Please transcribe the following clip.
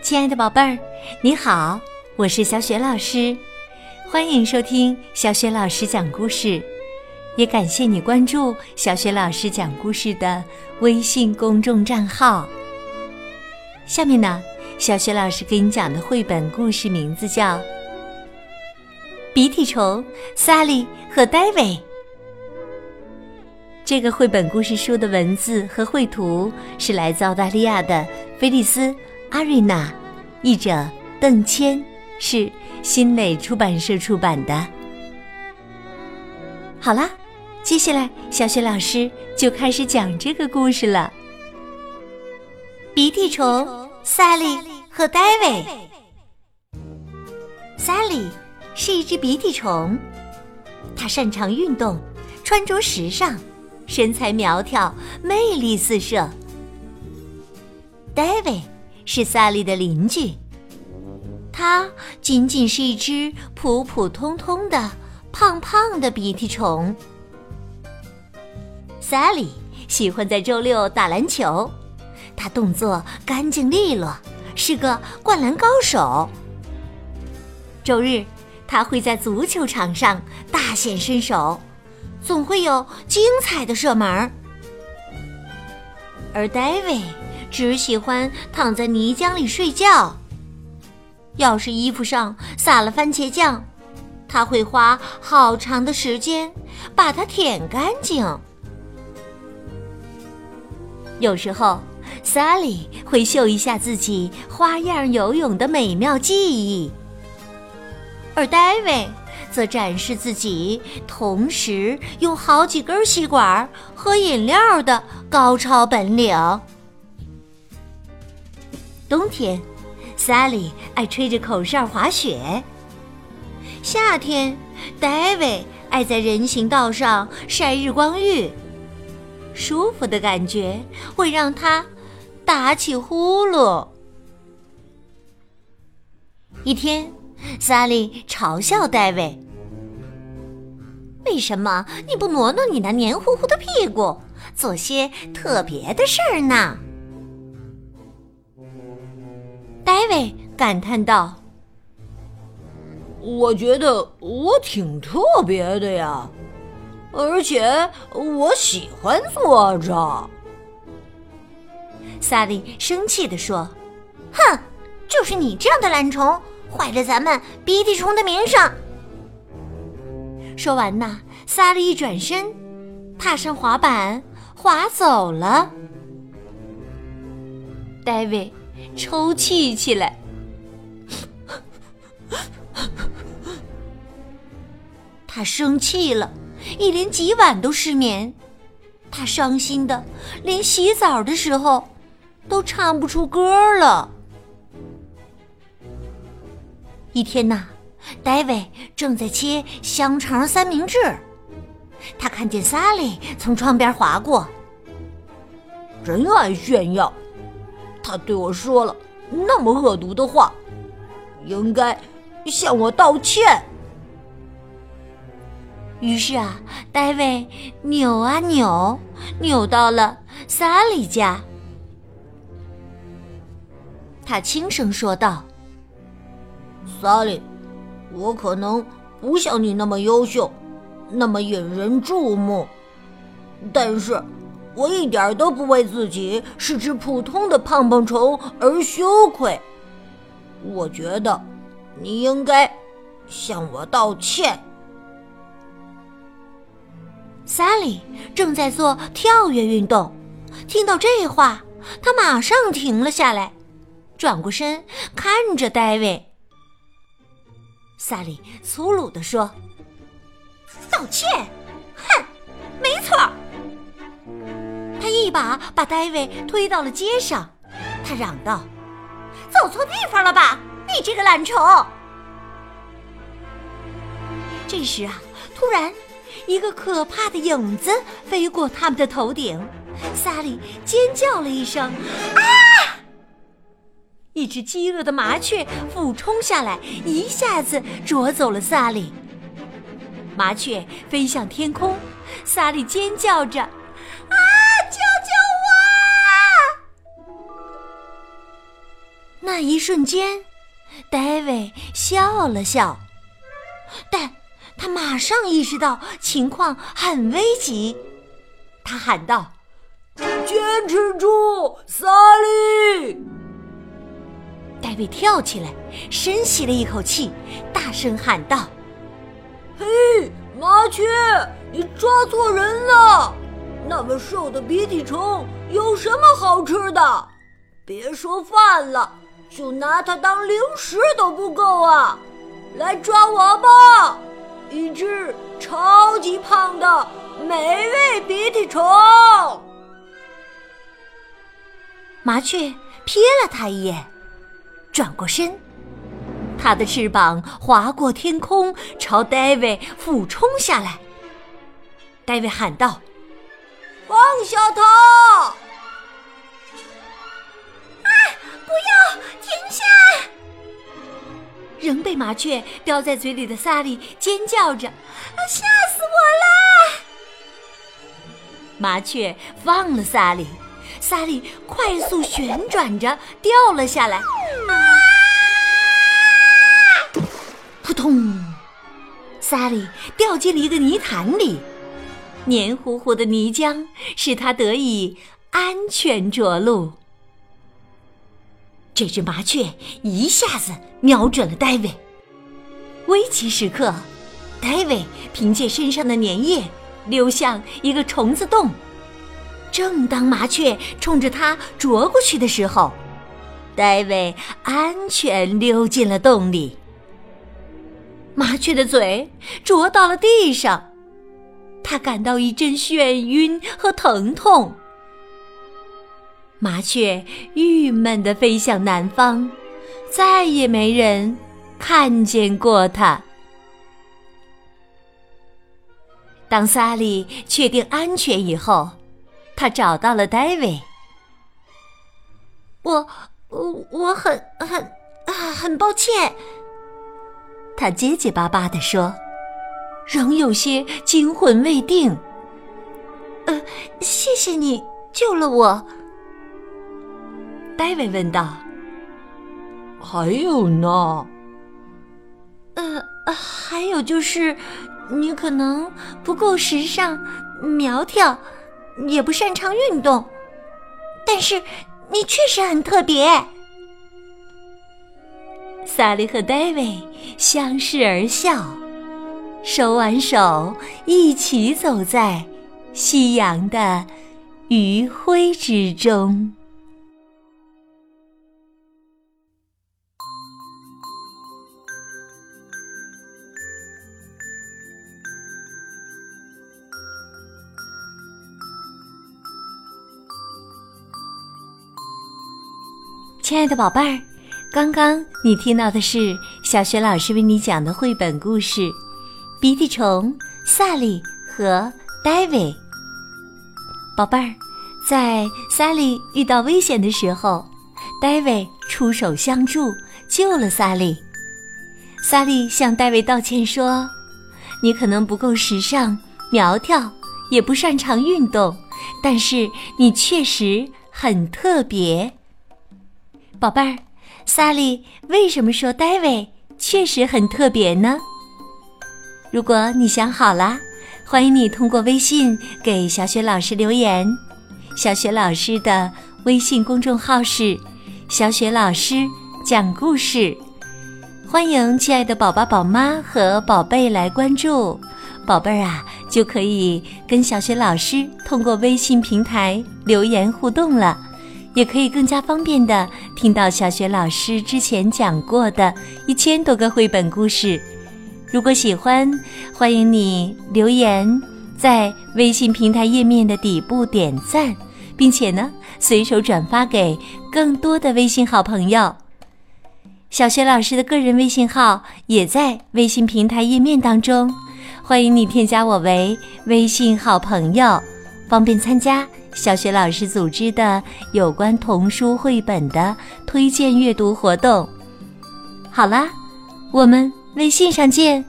亲爱的宝贝儿，你好，我是小雪老师，欢迎收听小雪老师讲故事，也感谢你关注小雪老师讲故事的微信公众账号。下面呢，小雪老师给你讲的绘本故事名字叫《鼻涕虫萨利和戴维》。这个绘本故事书的文字和绘图是来自澳大利亚的菲利斯。阿瑞娜，译者邓谦，是新蕾出版社出版的。好啦，接下来小雪老师就开始讲这个故事了。鼻涕虫萨利和戴维。萨利是一只鼻涕虫，它擅长运动，穿着时尚，身材苗条，魅力四射。David。是萨利的邻居，他仅仅是一只普普通通的胖胖的鼻涕虫。萨利喜欢在周六打篮球，他动作干净利落，是个灌篮高手。周日，他会在足球场上大显身手，总会有精彩的射门。而戴维。只喜欢躺在泥浆里睡觉。要是衣服上撒了番茄酱，他会花好长的时间把它舔干净。有时候，萨利会秀一下自己花样游泳的美妙技艺，而戴维则展示自己同时用好几根吸管喝饮料的高超本领。冬天，萨利爱吹着口哨滑雪。夏天，戴维爱在人行道上晒日光浴。舒服的感觉会让他打起呼噜。一天，萨利嘲笑戴维：“为什么你不挪挪你那黏糊糊的屁股，做些特别的事儿呢？”戴维感叹道：“我觉得我挺特别的呀，而且我喜欢坐着。”萨利生气地说：“哼，就是你这样的懒虫，坏了咱们鼻涕虫的名声。”说完呐，萨利一转身，踏上滑板，滑走了。戴维。抽泣起来，他生气了，一连几晚都失眠。他伤心的连洗澡的时候都唱不出歌了。一天呐，戴维正在切香肠三明治，他看见萨莉从窗边划过，真爱炫耀。他对我说了那么恶毒的话，应该向我道歉。于是啊，大卫扭啊扭，扭到了萨利家。他轻声说道：“萨利，我可能不像你那么优秀，那么引人注目，但是……”我一点都不为自己是只普通的胖胖虫而羞愧。我觉得你应该向我道歉。萨利正在做跳跃运动，听到这话，他马上停了下来，转过身看着戴维。萨利粗鲁地说：“道歉？哼，没错。”一把把戴维推到了街上，他嚷道：“走错地方了吧，你这个懒虫！”这时啊，突然一个可怕的影子飞过他们的头顶，萨利尖叫了一声：“啊！”一只饥饿的麻雀俯冲下来，一下子啄走了萨利。麻雀飞向天空，萨利尖叫着：“瞬间，戴维笑了笑，但他马上意识到情况很危急。他喊道：“坚持住，萨利！”戴维跳起来，深吸了一口气，大声喊道：“嘿，麻雀，你抓错人了！那么瘦的鼻涕虫有什么好吃的？别说饭了。”就拿它当零食都不够啊！来抓我吧，一只超级胖的美味鼻涕虫。麻雀瞥了他一眼，转过身，它的翅膀划过天空，朝戴维俯冲下来。戴维喊道：“放下它！”仍被麻雀叼在嘴里的萨利尖叫着：“啊，吓死我了！”麻雀放了萨利，萨利快速旋转着掉了下来，扑通，萨利掉进了一个泥潭里，黏糊糊的泥浆使他得以安全着陆。这只麻雀一下子瞄准了戴维。危急时刻，戴维凭借身上的粘液溜向一个虫子洞。正当麻雀冲着他啄过去的时候，戴维安全溜进了洞里。麻雀的嘴啄到了地上，他感到一阵眩晕和疼痛。麻雀郁闷地飞向南方，再也没人看见过它。当萨利确定安全以后，他找到了戴维。我，我我很很啊，很抱歉。他结结巴巴地说，仍有些惊魂未定。呃，谢谢你救了我。戴维问道：“还有呢？呃，还有就是，你可能不够时尚、苗条，也不擅长运动，但是你确实很特别。”萨利和戴维相视而笑，手挽手一起走在夕阳的余晖之中。亲爱的宝贝儿，刚刚你听到的是小学老师为你讲的绘本故事《鼻涕虫萨利和戴维》。宝贝儿，在萨利遇到危险的时候，戴维出手相助，救了萨利。萨利向戴维道歉说：“你可能不够时尚、苗条，也不擅长运动，但是你确实很特别。”宝贝儿，萨利为什么说戴维确实很特别呢？如果你想好了，欢迎你通过微信给小雪老师留言。小雪老师的微信公众号是“小雪老师讲故事”，欢迎亲爱的宝宝、宝妈和宝贝来关注。宝贝儿啊，就可以跟小雪老师通过微信平台留言互动了。也可以更加方便的听到小学老师之前讲过的一千多个绘本故事。如果喜欢，欢迎你留言，在微信平台页面的底部点赞，并且呢，随手转发给更多的微信好朋友。小学老师的个人微信号也在微信平台页面当中，欢迎你添加我为微信好朋友，方便参加。小学老师组织的有关童书绘本的推荐阅读活动。好啦，我们微信上见。